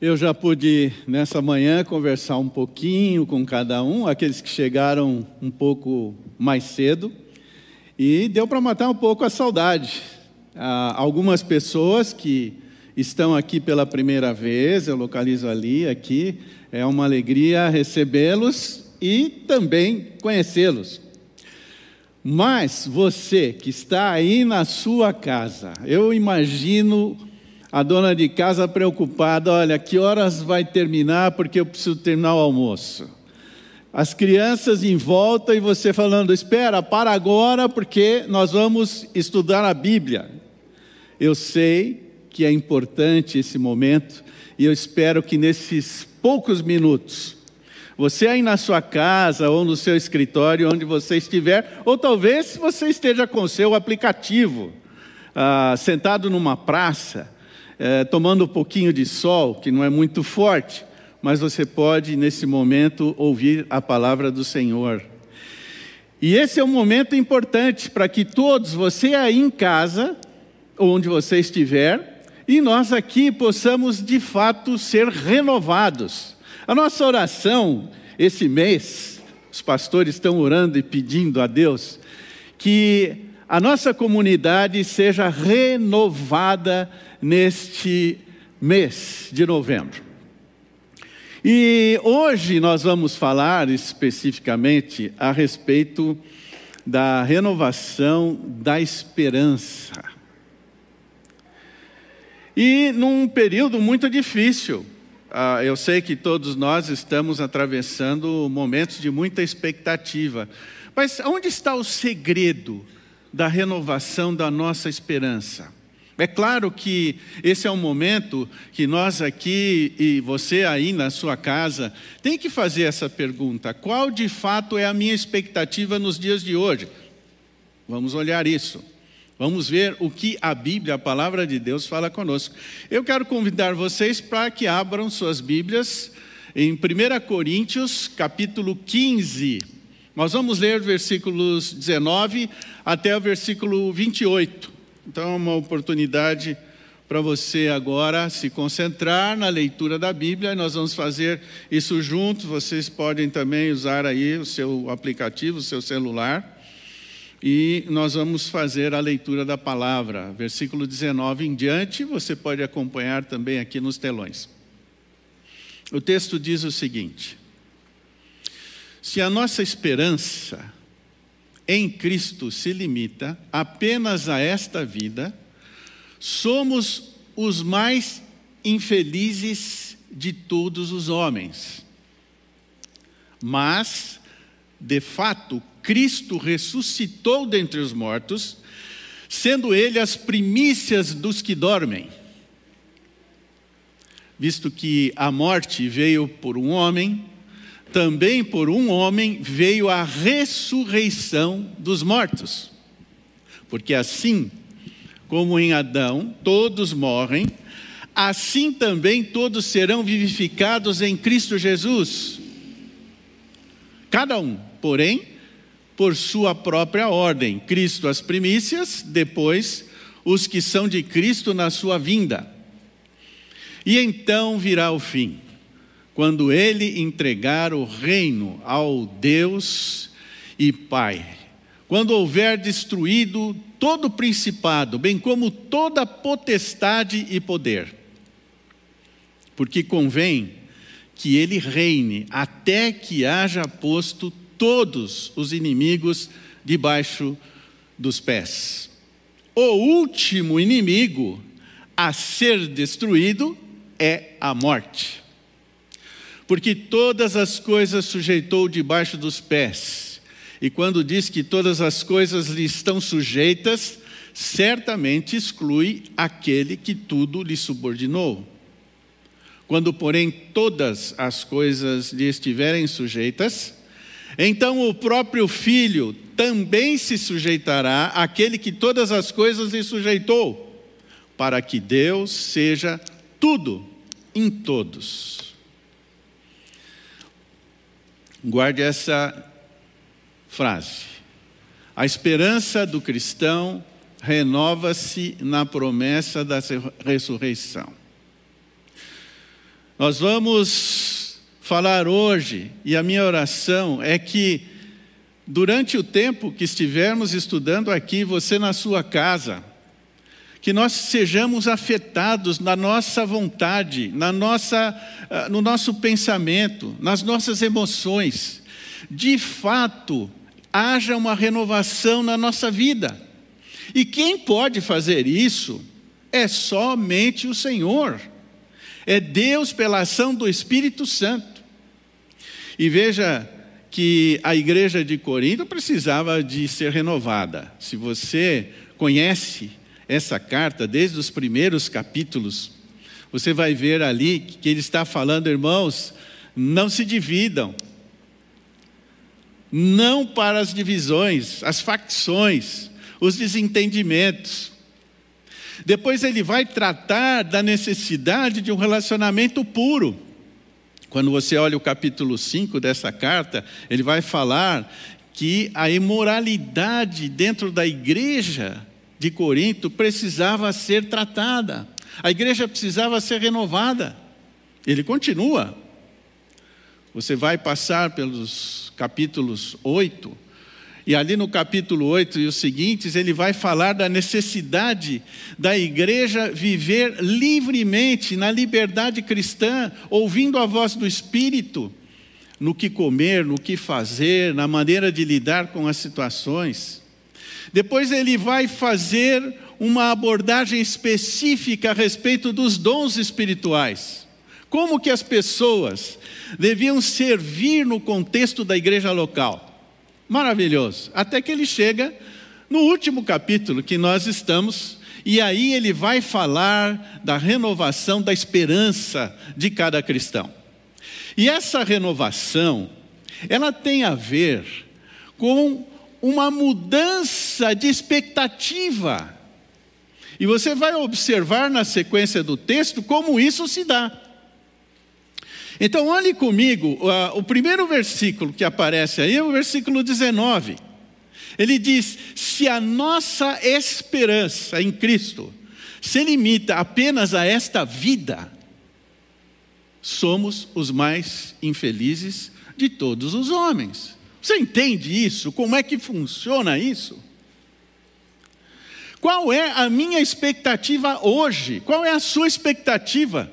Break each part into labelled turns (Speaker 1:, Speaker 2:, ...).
Speaker 1: Eu já pude, nessa manhã, conversar um pouquinho com cada um, aqueles que chegaram um pouco mais cedo, e deu para matar um pouco a saudade. Ah, algumas pessoas que estão aqui pela primeira vez, eu localizo ali, aqui, é uma alegria recebê-los e também conhecê-los. Mas você que está aí na sua casa, eu imagino a dona de casa preocupada: olha, que horas vai terminar porque eu preciso terminar o almoço. As crianças em volta e você falando: espera, para agora porque nós vamos estudar a Bíblia. Eu sei que é importante esse momento e eu espero que nesses poucos minutos, você aí na sua casa ou no seu escritório, onde você estiver, ou talvez você esteja com o seu aplicativo, ah, sentado numa praça, é, tomando um pouquinho de sol, que não é muito forte, mas você pode, nesse momento, ouvir a palavra do Senhor. E esse é um momento importante para que todos, você aí em casa, onde você estiver, e nós aqui possamos de fato ser renovados. A nossa oração esse mês, os pastores estão orando e pedindo a Deus que a nossa comunidade seja renovada neste mês de novembro. E hoje nós vamos falar especificamente a respeito da renovação da esperança. E num período muito difícil, ah, eu sei que todos nós estamos atravessando momentos de muita expectativa, mas onde está o segredo da renovação da nossa esperança. É claro que esse é um momento que nós aqui e você aí na sua casa tem que fazer essa pergunta: qual de fato é a minha expectativa nos dias de hoje? Vamos olhar isso. Vamos ver o que a Bíblia, a palavra de Deus, fala conosco. Eu quero convidar vocês para que abram suas Bíblias em 1 Coríntios, capítulo 15. Nós vamos ler versículos 19 até o versículo 28. Então, é uma oportunidade para você agora se concentrar na leitura da Bíblia. Nós vamos fazer isso juntos. Vocês podem também usar aí o seu aplicativo, o seu celular. E nós vamos fazer a leitura da palavra, versículo 19 em diante, você pode acompanhar também aqui nos telões. O texto diz o seguinte: Se a nossa esperança em Cristo se limita apenas a esta vida, somos os mais infelizes de todos os homens. Mas, de fato, Cristo ressuscitou dentre os mortos, sendo ele as primícias dos que dormem. Visto que a morte veio por um homem, também por um homem veio a ressurreição dos mortos. Porque assim como em Adão todos morrem, assim também todos serão vivificados em Cristo Jesus. Cada um, porém, por sua própria ordem: Cristo as primícias, depois os que são de Cristo na sua vinda. E então virá o fim quando ele entregar o reino ao Deus e Pai, quando houver destruído todo o principado, bem como toda potestade e poder. Porque convém que ele reine até que haja posto todos os inimigos debaixo dos pés. O último inimigo a ser destruído é a morte porque todas as coisas sujeitou debaixo dos pés. E quando diz que todas as coisas lhe estão sujeitas, certamente exclui aquele que tudo lhe subordinou. Quando, porém, todas as coisas lhe estiverem sujeitas, então o próprio filho também se sujeitará àquele que todas as coisas lhe sujeitou, para que Deus seja tudo em todos. Guarde essa frase. A esperança do cristão renova-se na promessa da ressurreição. Nós vamos falar hoje, e a minha oração é que, durante o tempo que estivermos estudando aqui, você na sua casa, que nós sejamos afetados na nossa vontade, na nossa, ah, no nosso pensamento, nas nossas emoções. De fato, haja uma renovação na nossa vida. E quem pode fazer isso é somente o Senhor. É Deus pela ação do Espírito Santo. E veja que a igreja de Corinto precisava de ser renovada. Se você conhece essa carta, desde os primeiros capítulos, você vai ver ali que ele está falando, irmãos, não se dividam, não para as divisões, as facções, os desentendimentos. Depois ele vai tratar da necessidade de um relacionamento puro. Quando você olha o capítulo 5 dessa carta, ele vai falar que a imoralidade dentro da igreja de Corinto precisava ser tratada, a igreja precisava ser renovada. Ele continua. Você vai passar pelos capítulos 8, e ali no capítulo 8 e os seguintes, ele vai falar da necessidade da igreja viver livremente, na liberdade cristã, ouvindo a voz do Espírito, no que comer, no que fazer, na maneira de lidar com as situações. Depois ele vai fazer uma abordagem específica a respeito dos dons espirituais. Como que as pessoas deviam servir no contexto da igreja local. Maravilhoso. Até que ele chega no último capítulo que nós estamos, e aí ele vai falar da renovação da esperança de cada cristão. E essa renovação, ela tem a ver com uma mudança de expectativa. E você vai observar na sequência do texto como isso se dá. Então, olhe comigo, uh, o primeiro versículo que aparece aí é o versículo 19. Ele diz: Se a nossa esperança em Cristo se limita apenas a esta vida, somos os mais infelizes de todos os homens. Você entende isso? Como é que funciona isso? Qual é a minha expectativa hoje? Qual é a sua expectativa?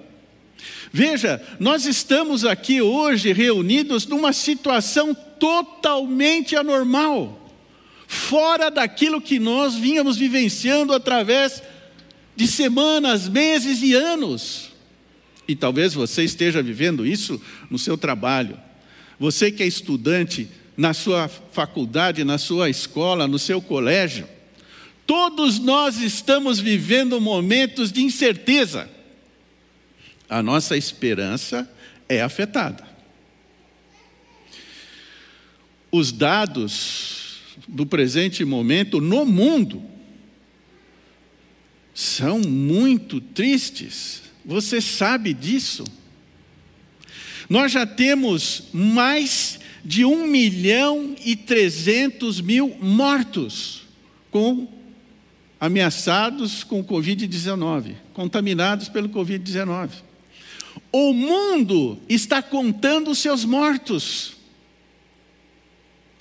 Speaker 1: Veja, nós estamos aqui hoje reunidos numa situação totalmente anormal, fora daquilo que nós vínhamos vivenciando através de semanas, meses e anos. E talvez você esteja vivendo isso no seu trabalho. Você que é estudante na sua faculdade, na sua escola, no seu colégio. Todos nós estamos vivendo momentos de incerteza. A nossa esperança é afetada. Os dados do presente momento no mundo são muito tristes. Você sabe disso. Nós já temos mais de 1 milhão e 300 mil mortos com ameaçados com o Covid-19, contaminados pelo Covid-19. O mundo está contando os seus mortos.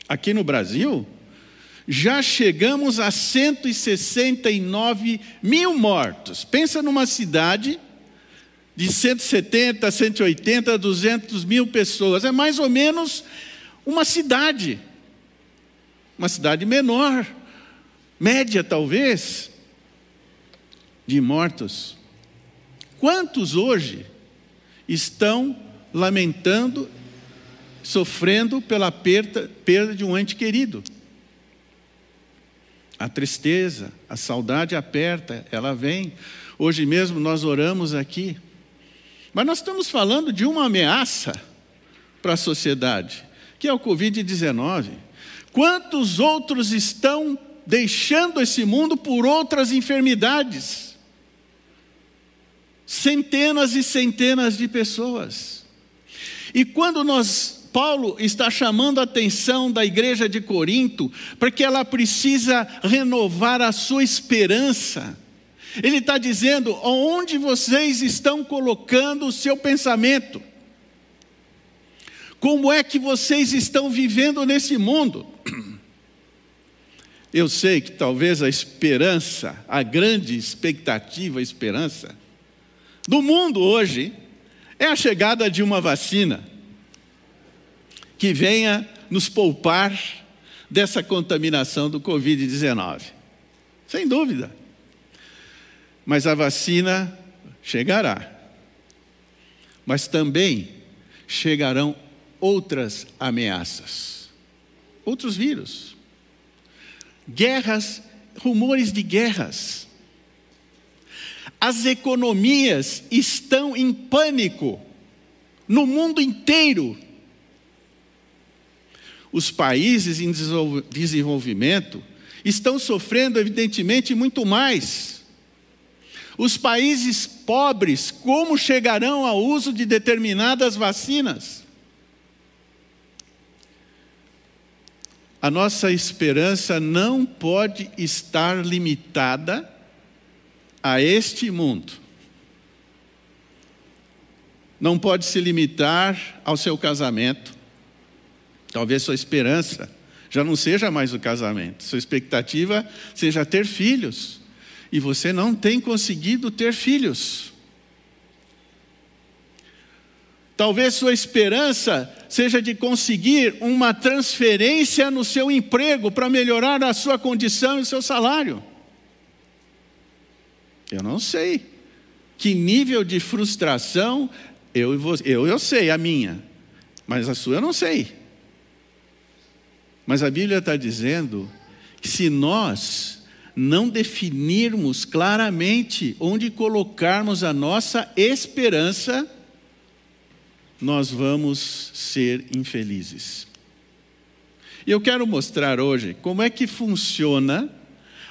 Speaker 1: Aqui no Brasil, já chegamos a 169 mil mortos. Pensa numa cidade de 170, 180, 200 mil pessoas. É mais ou menos uma cidade, uma cidade menor, média talvez, de mortos. Quantos hoje estão lamentando, sofrendo pela perda, perda de um ente querido? A tristeza, a saudade aperta, ela vem. Hoje mesmo nós oramos aqui, mas nós estamos falando de uma ameaça para a sociedade que é o Covid-19. Quantos outros estão deixando esse mundo por outras enfermidades? Centenas e centenas de pessoas. E quando nós Paulo está chamando a atenção da igreja de Corinto para que ela precisa renovar a sua esperança. Ele está dizendo onde vocês estão colocando o seu pensamento. Como é que vocês estão vivendo nesse mundo? Eu sei que talvez a esperança, a grande expectativa, a esperança do mundo hoje é a chegada de uma vacina que venha nos poupar dessa contaminação do Covid-19. Sem dúvida. Mas a vacina chegará. Mas também chegarão outras ameaças, outros vírus, guerras, rumores de guerras. As economias estão em pânico no mundo inteiro. Os países em desenvolvimento estão sofrendo, evidentemente, muito mais. Os países pobres, como chegarão ao uso de determinadas vacinas? A nossa esperança não pode estar limitada a este mundo. Não pode se limitar ao seu casamento. Talvez sua esperança já não seja mais o casamento, sua expectativa seja ter filhos, e você não tem conseguido ter filhos. Talvez sua esperança seja de conseguir uma transferência no seu emprego para melhorar a sua condição e o seu salário. Eu não sei que nível de frustração eu, eu, eu sei a minha, mas a sua eu não sei. Mas a Bíblia está dizendo que se nós não definirmos claramente onde colocarmos a nossa esperança, nós vamos ser infelizes. E eu quero mostrar hoje como é que funciona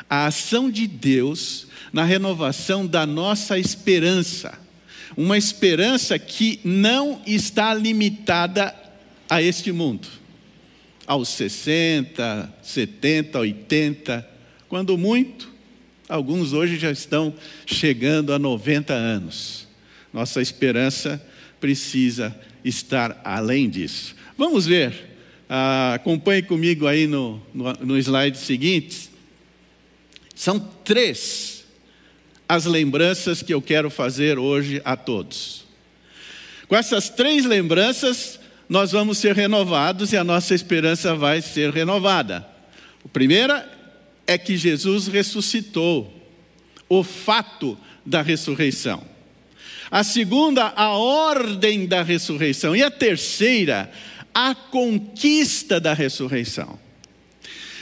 Speaker 1: a ação de Deus na renovação da nossa esperança. Uma esperança que não está limitada a este mundo, aos 60, 70, 80, quando muito, alguns hoje já estão chegando a 90 anos. Nossa esperança precisa estar além disso. Vamos ver, ah, acompanhe comigo aí no, no, no slide seguinte. São três as lembranças que eu quero fazer hoje a todos. Com essas três lembranças, nós vamos ser renovados e a nossa esperança vai ser renovada. A primeira é que Jesus ressuscitou, o fato da ressurreição. A segunda, a ordem da ressurreição. E a terceira, a conquista da ressurreição.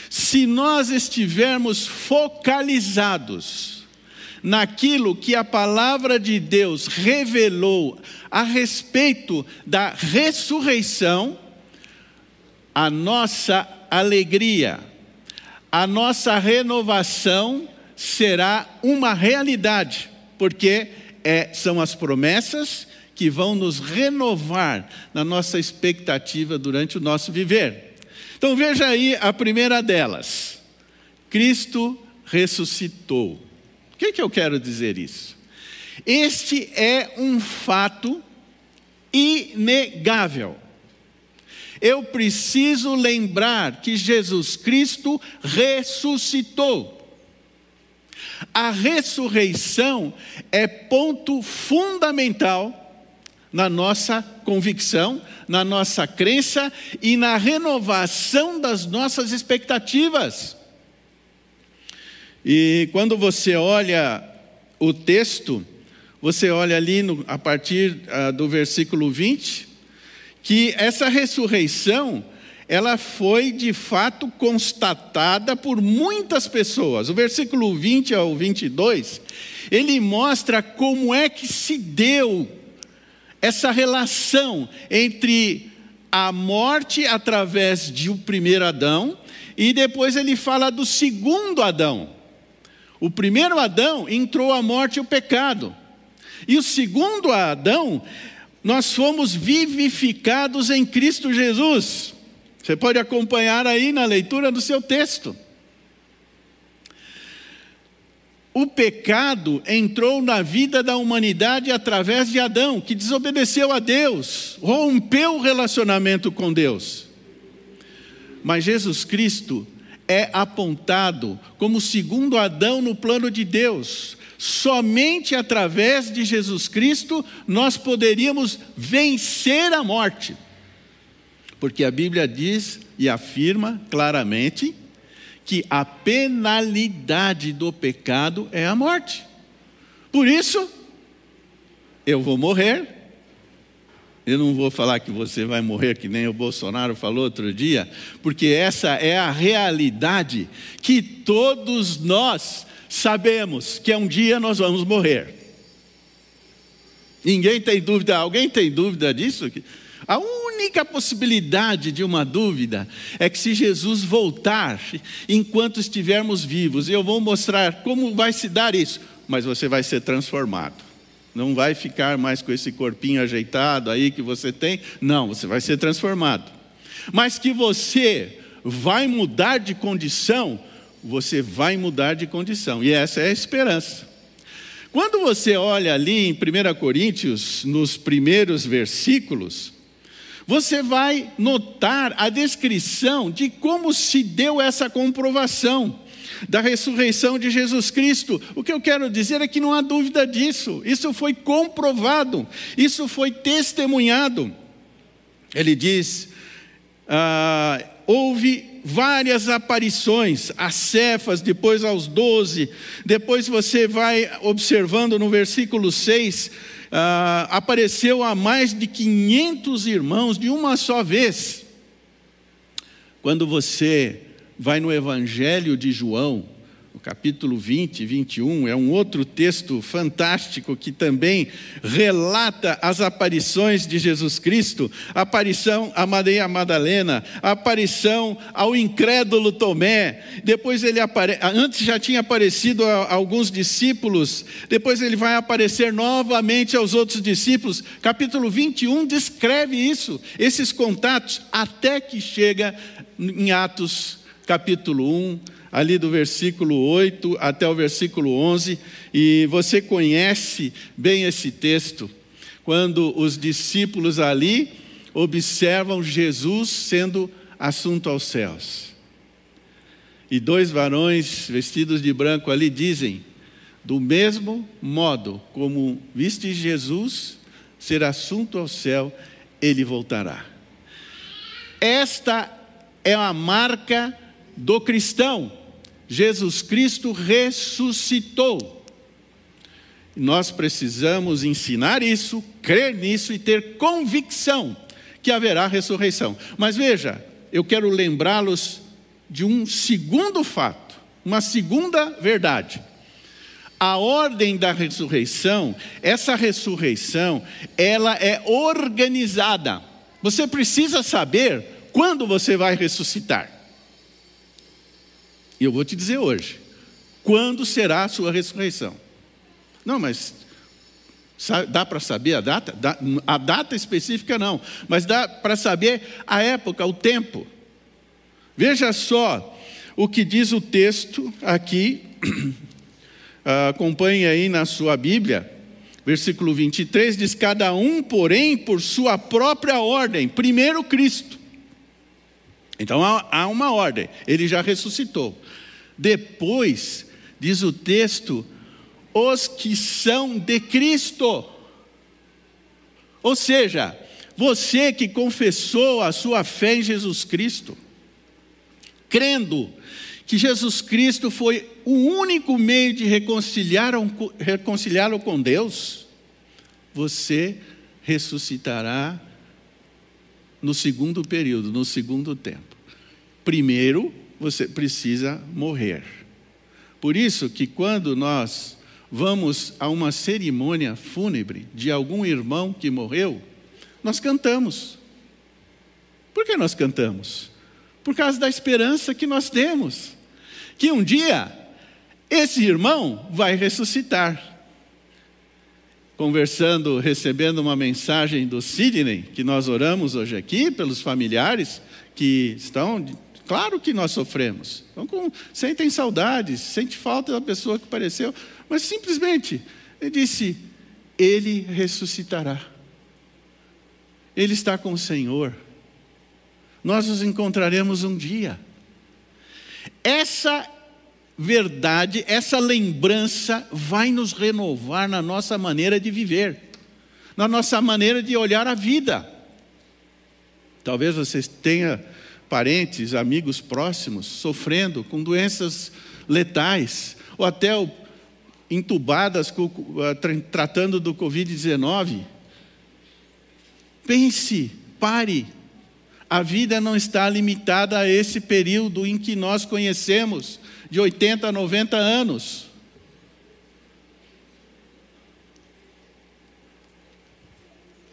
Speaker 1: Se nós estivermos focalizados naquilo que a palavra de Deus revelou a respeito da ressurreição, a nossa alegria, a nossa renovação será uma realidade, porque é, são as promessas que vão nos renovar na nossa expectativa durante o nosso viver. Então veja aí a primeira delas: Cristo ressuscitou. O que, que eu quero dizer isso? Este é um fato inegável. Eu preciso lembrar que Jesus Cristo ressuscitou. A ressurreição é ponto fundamental na nossa convicção, na nossa crença e na renovação das nossas expectativas. E quando você olha o texto, você olha ali no, a partir uh, do versículo 20, que essa ressurreição, ela foi de fato constatada por muitas pessoas. O versículo 20 ao 22, ele mostra como é que se deu essa relação entre a morte através de o primeiro Adão e depois ele fala do segundo Adão. O primeiro Adão entrou a morte e o pecado. E o segundo Adão, nós fomos vivificados em Cristo Jesus. Você pode acompanhar aí na leitura do seu texto. o pecado entrou na vida da humanidade através de Adão, que desobedeceu a Deus, rompeu o relacionamento com Deus. Mas Jesus Cristo é apontado como segundo Adão no plano de Deus. Somente através de Jesus Cristo nós poderíamos vencer a morte. Porque a Bíblia diz e afirma claramente que a penalidade do pecado é a morte. Por isso, eu vou morrer. Eu não vou falar que você vai morrer, que nem o Bolsonaro falou outro dia, porque essa é a realidade que todos nós sabemos que um dia nós vamos morrer. Ninguém tem dúvida, alguém tem dúvida disso? A única possibilidade de uma dúvida é que se Jesus voltar enquanto estivermos vivos, eu vou mostrar como vai se dar isso, mas você vai ser transformado. Não vai ficar mais com esse corpinho ajeitado aí que você tem, não, você vai ser transformado. Mas que você vai mudar de condição, você vai mudar de condição, e essa é a esperança. Quando você olha ali em 1 Coríntios, nos primeiros versículos, você vai notar a descrição de como se deu essa comprovação da ressurreição de Jesus Cristo. O que eu quero dizer é que não há dúvida disso, isso foi comprovado, isso foi testemunhado. Ele diz: ah, houve várias aparições, a Cefas, depois aos doze, depois você vai observando no versículo 6 ah, apareceu a mais de 500 irmãos de uma só vez. Quando você vai no Evangelho de João, capítulo 20, 21, é um outro texto fantástico que também relata as aparições de Jesus Cristo, aparição a Maria Madalena, aparição ao incrédulo Tomé, depois ele apare... antes já tinha aparecido a alguns discípulos, depois ele vai aparecer novamente aos outros discípulos. Capítulo 21 descreve isso, esses contatos até que chega em Atos capítulo 1, ali do versículo 8 até o versículo 11, e você conhece bem esse texto, quando os discípulos ali observam Jesus sendo assunto aos céus. E dois varões vestidos de branco ali dizem: do mesmo modo como viste Jesus ser assunto ao céu, ele voltará. Esta é a marca do cristão. Jesus Cristo ressuscitou. Nós precisamos ensinar isso, crer nisso e ter convicção que haverá ressurreição. Mas veja, eu quero lembrá-los de um segundo fato, uma segunda verdade. A ordem da ressurreição, essa ressurreição, ela é organizada. Você precisa saber quando você vai ressuscitar. E eu vou te dizer hoje: quando será a sua ressurreição? Não, mas dá para saber a data? a data específica não, mas dá para saber a época, o tempo. Veja só o que diz o texto aqui, acompanhe aí na sua Bíblia, versículo 23: diz: Cada um, porém, por sua própria ordem, primeiro Cristo. Então há uma ordem, ele já ressuscitou. Depois, diz o texto, os que são de Cristo. Ou seja, você que confessou a sua fé em Jesus Cristo, crendo que Jesus Cristo foi o único meio de reconciliá-lo com Deus, você ressuscitará no segundo período, no segundo tempo. Primeiro, você precisa morrer. Por isso que quando nós vamos a uma cerimônia fúnebre de algum irmão que morreu, nós cantamos. Por que nós cantamos? Por causa da esperança que nós temos, que um dia esse irmão vai ressuscitar. Conversando, recebendo uma mensagem do Sidney, que nós oramos hoje aqui, pelos familiares que estão Claro que nós sofremos. Então, com, sentem saudades, sente falta da pessoa que apareceu, mas simplesmente ele disse: Ele ressuscitará. Ele está com o Senhor. Nós nos encontraremos um dia. Essa verdade, essa lembrança vai nos renovar na nossa maneira de viver, na nossa maneira de olhar a vida. Talvez você tenha parentes, amigos próximos sofrendo com doenças letais, ou até entubadas eh, tratando do Covid-19. Pense, pare. A vida não está limitada a esse período em que nós conhecemos, de 80 a 90 anos.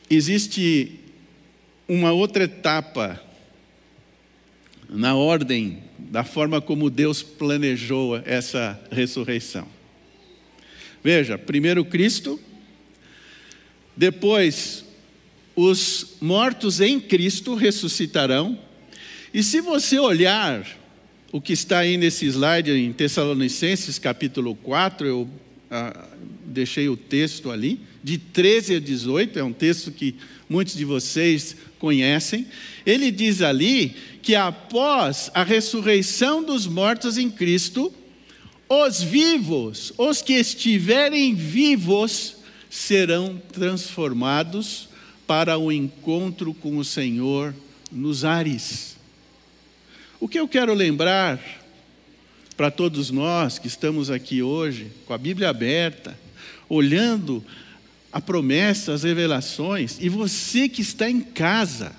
Speaker 1: Existe uma outra etapa na ordem da forma como Deus planejou essa ressurreição. Veja, primeiro Cristo, depois os mortos em Cristo ressuscitarão, e se você olhar o que está aí nesse slide em Tessalonicenses capítulo 4, eu ah, deixei o texto ali, de 13 a 18, é um texto que muitos de vocês conhecem. Ele diz ali que após a ressurreição dos mortos em Cristo, os vivos, os que estiverem vivos, serão transformados para o encontro com o Senhor nos ares. O que eu quero lembrar para todos nós que estamos aqui hoje, com a Bíblia aberta, olhando a promessa, as revelações, e você que está em casa,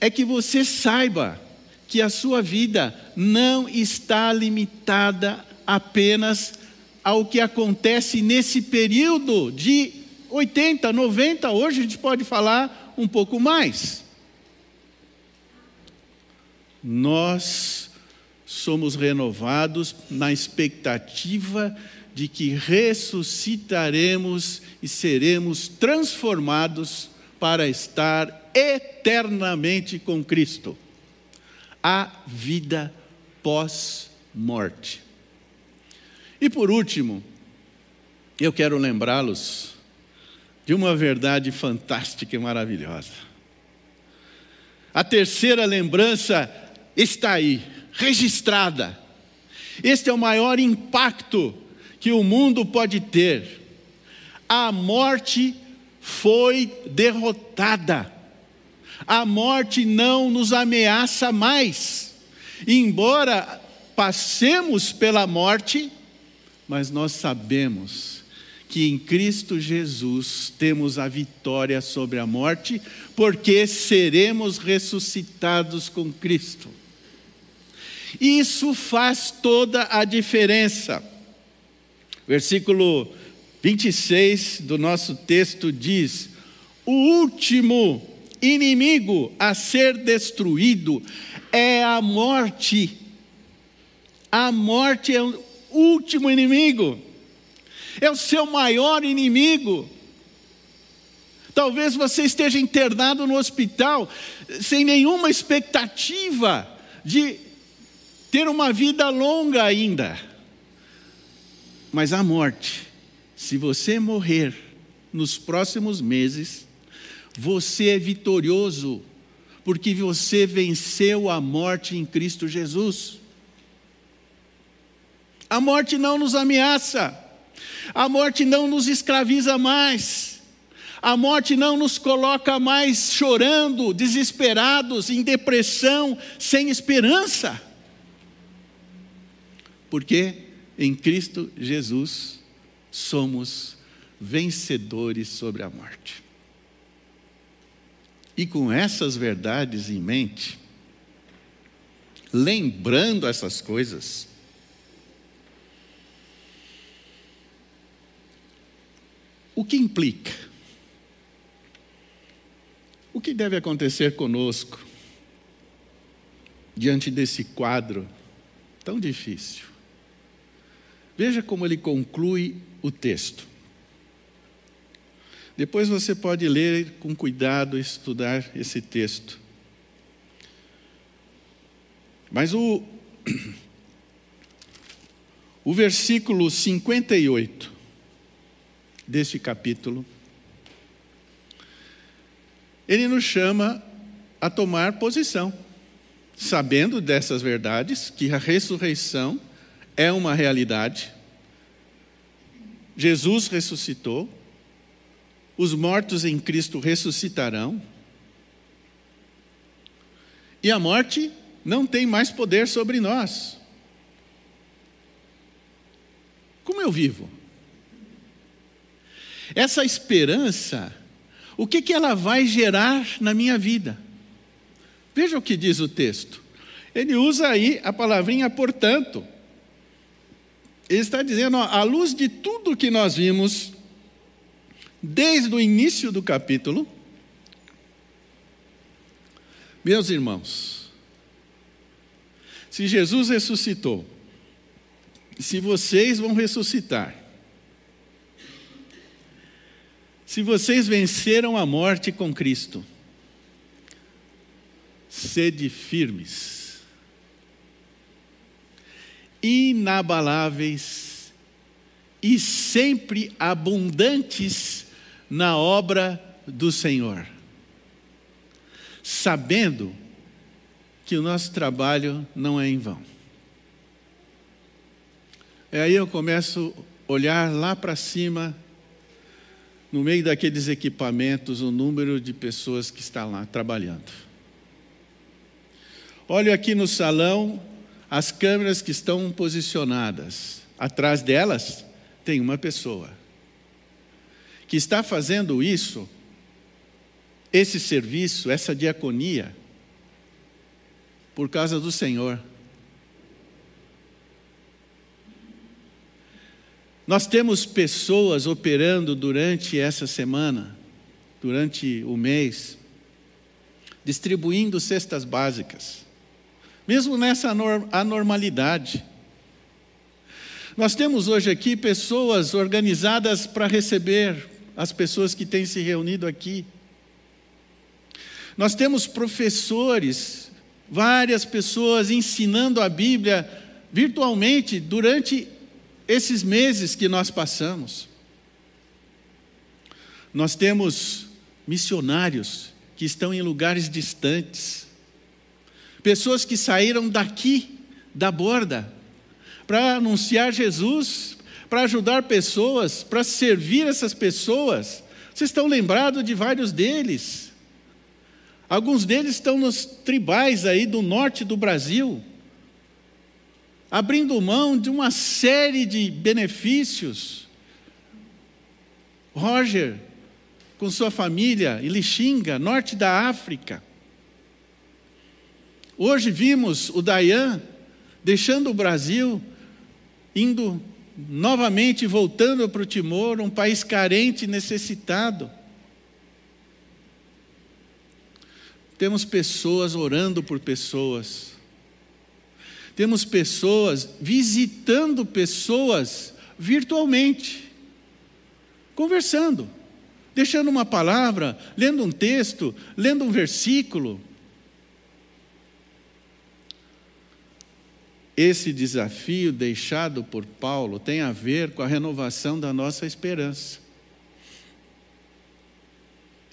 Speaker 1: é que você saiba que a sua vida não está limitada apenas ao que acontece nesse período de 80, 90, hoje a gente pode falar um pouco mais nós somos renovados na expectativa de que ressuscitaremos e seremos transformados para estar eternamente com Cristo. A vida pós-morte. E por último, eu quero lembrá-los de uma verdade fantástica e maravilhosa. A terceira lembrança está aí, registrada. Este é o maior impacto que o mundo pode ter. A morte foi derrotada. A morte não nos ameaça mais. Embora passemos pela morte, mas nós sabemos que em Cristo Jesus temos a vitória sobre a morte, porque seremos ressuscitados com Cristo. Isso faz toda a diferença. Versículo 26 do nosso texto diz: O último inimigo a ser destruído é a morte. A morte é o último inimigo, é o seu maior inimigo. Talvez você esteja internado no hospital sem nenhuma expectativa de ter uma vida longa ainda. Mas a morte, se você morrer nos próximos meses, você é vitorioso, porque você venceu a morte em Cristo Jesus. A morte não nos ameaça, a morte não nos escraviza mais, a morte não nos coloca mais chorando, desesperados, em depressão, sem esperança porque em Cristo Jesus somos vencedores sobre a morte. E com essas verdades em mente, lembrando essas coisas, o que implica? O que deve acontecer conosco diante desse quadro tão difícil? Veja como ele conclui o texto. Depois você pode ler com cuidado e estudar esse texto. Mas o, o versículo 58 deste capítulo, ele nos chama a tomar posição, sabendo dessas verdades, que a ressurreição é uma realidade. Jesus ressuscitou, os mortos em Cristo ressuscitarão, e a morte não tem mais poder sobre nós. Como eu vivo? Essa esperança, o que, que ela vai gerar na minha vida? Veja o que diz o texto. Ele usa aí a palavrinha portanto. Ele está dizendo, ó, à luz de tudo que nós vimos, desde o início do capítulo, meus irmãos, se Jesus ressuscitou, se vocês vão ressuscitar, se vocês venceram a morte com Cristo, sede firmes, inabaláveis e sempre abundantes na obra do Senhor, sabendo que o nosso trabalho não é em vão. E aí eu começo a olhar lá para cima, no meio daqueles equipamentos, o número de pessoas que estão lá trabalhando. Olho aqui no salão as câmeras que estão posicionadas. Atrás delas tem uma pessoa que está fazendo isso, esse serviço, essa diaconia, por causa do Senhor. Nós temos pessoas operando durante essa semana, durante o mês, distribuindo cestas básicas mesmo nessa anormalidade. Nós temos hoje aqui pessoas organizadas para receber as pessoas que têm se reunido aqui. Nós temos professores, várias pessoas ensinando a Bíblia virtualmente durante esses meses que nós passamos. Nós temos missionários que estão em lugares distantes, Pessoas que saíram daqui, da borda, para anunciar Jesus, para ajudar pessoas, para servir essas pessoas. Vocês estão lembrados de vários deles. Alguns deles estão nos tribais aí do norte do Brasil, abrindo mão de uma série de benefícios. Roger, com sua família, em Lixinga, norte da África. Hoje vimos o Dayan deixando o Brasil, indo novamente voltando para o Timor, um país carente necessitado. Temos pessoas orando por pessoas. Temos pessoas visitando pessoas virtualmente, conversando, deixando uma palavra, lendo um texto, lendo um versículo. Esse desafio deixado por Paulo tem a ver com a renovação da nossa esperança.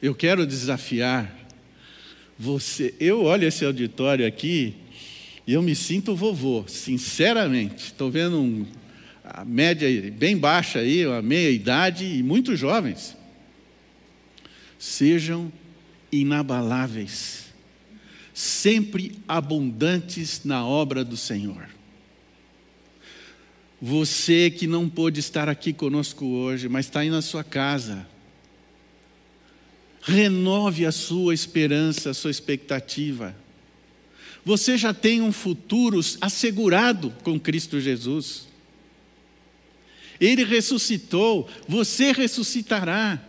Speaker 1: Eu quero desafiar você. Eu olho esse auditório aqui e eu me sinto vovô, sinceramente. Estou vendo um, a média bem baixa aí, a meia idade e muitos jovens. Sejam inabaláveis, sempre abundantes na obra do Senhor. Você que não pôde estar aqui conosco hoje, mas está aí na sua casa, renove a sua esperança, a sua expectativa. Você já tem um futuro assegurado com Cristo Jesus. Ele ressuscitou, você ressuscitará.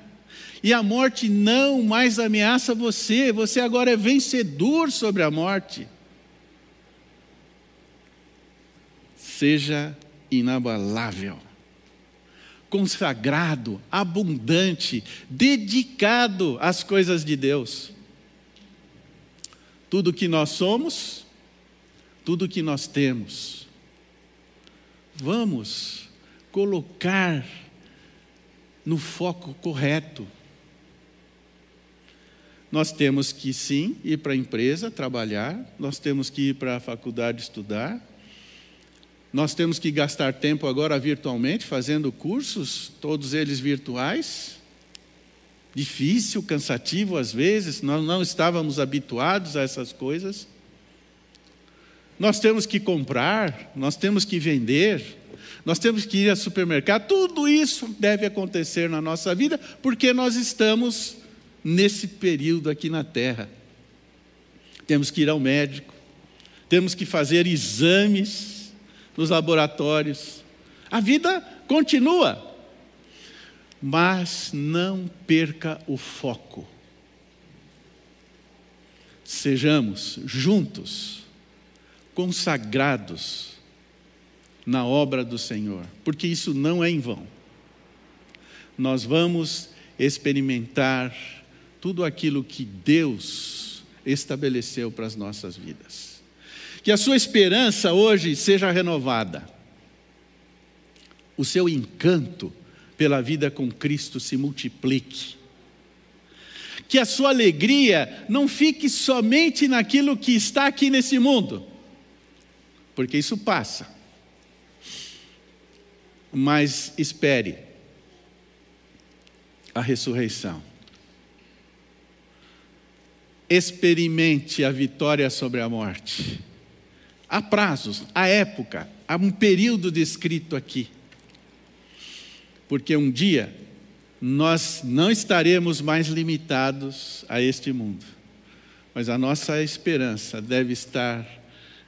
Speaker 1: E a morte não mais ameaça você, você agora é vencedor sobre a morte. Seja inabalável, consagrado, abundante, dedicado às coisas de Deus. Tudo que nós somos, tudo que nós temos. Vamos colocar no foco correto. Nós temos que sim ir para a empresa trabalhar, nós temos que ir para a faculdade estudar, nós temos que gastar tempo agora virtualmente, fazendo cursos, todos eles virtuais. Difícil, cansativo às vezes, nós não estávamos habituados a essas coisas. Nós temos que comprar, nós temos que vender, nós temos que ir ao supermercado, tudo isso deve acontecer na nossa vida, porque nós estamos nesse período aqui na Terra. Temos que ir ao médico, temos que fazer exames nos laboratórios. A vida continua, mas não perca o foco. Sejamos juntos, consagrados na obra do Senhor, porque isso não é em vão. Nós vamos experimentar tudo aquilo que Deus estabeleceu para as nossas vidas. Que a sua esperança hoje seja renovada, o seu encanto pela vida com Cristo se multiplique. Que a sua alegria não fique somente naquilo que está aqui nesse mundo, porque isso passa. Mas espere a ressurreição experimente a vitória sobre a morte. Há prazos, há época, há um período descrito aqui. Porque um dia nós não estaremos mais limitados a este mundo, mas a nossa esperança deve estar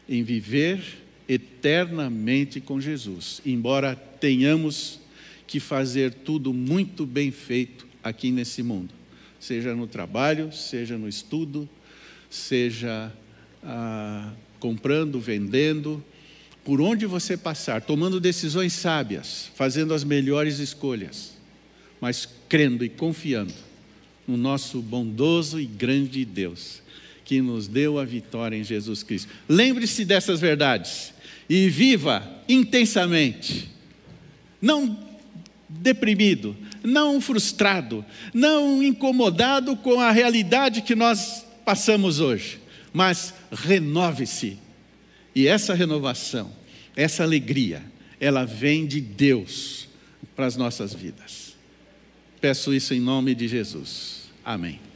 Speaker 1: em viver eternamente com Jesus, embora tenhamos que fazer tudo muito bem feito aqui nesse mundo. Seja no trabalho, seja no estudo, seja ah, comprando, vendendo, por onde você passar, tomando decisões sábias, fazendo as melhores escolhas, mas crendo e confiando no nosso bondoso e grande Deus, que nos deu a vitória em Jesus Cristo. Lembre-se dessas verdades e viva intensamente. Não deprimido, não frustrado, não incomodado com a realidade que nós passamos hoje, mas renove-se. E essa renovação, essa alegria, ela vem de Deus para as nossas vidas. Peço isso em nome de Jesus. Amém.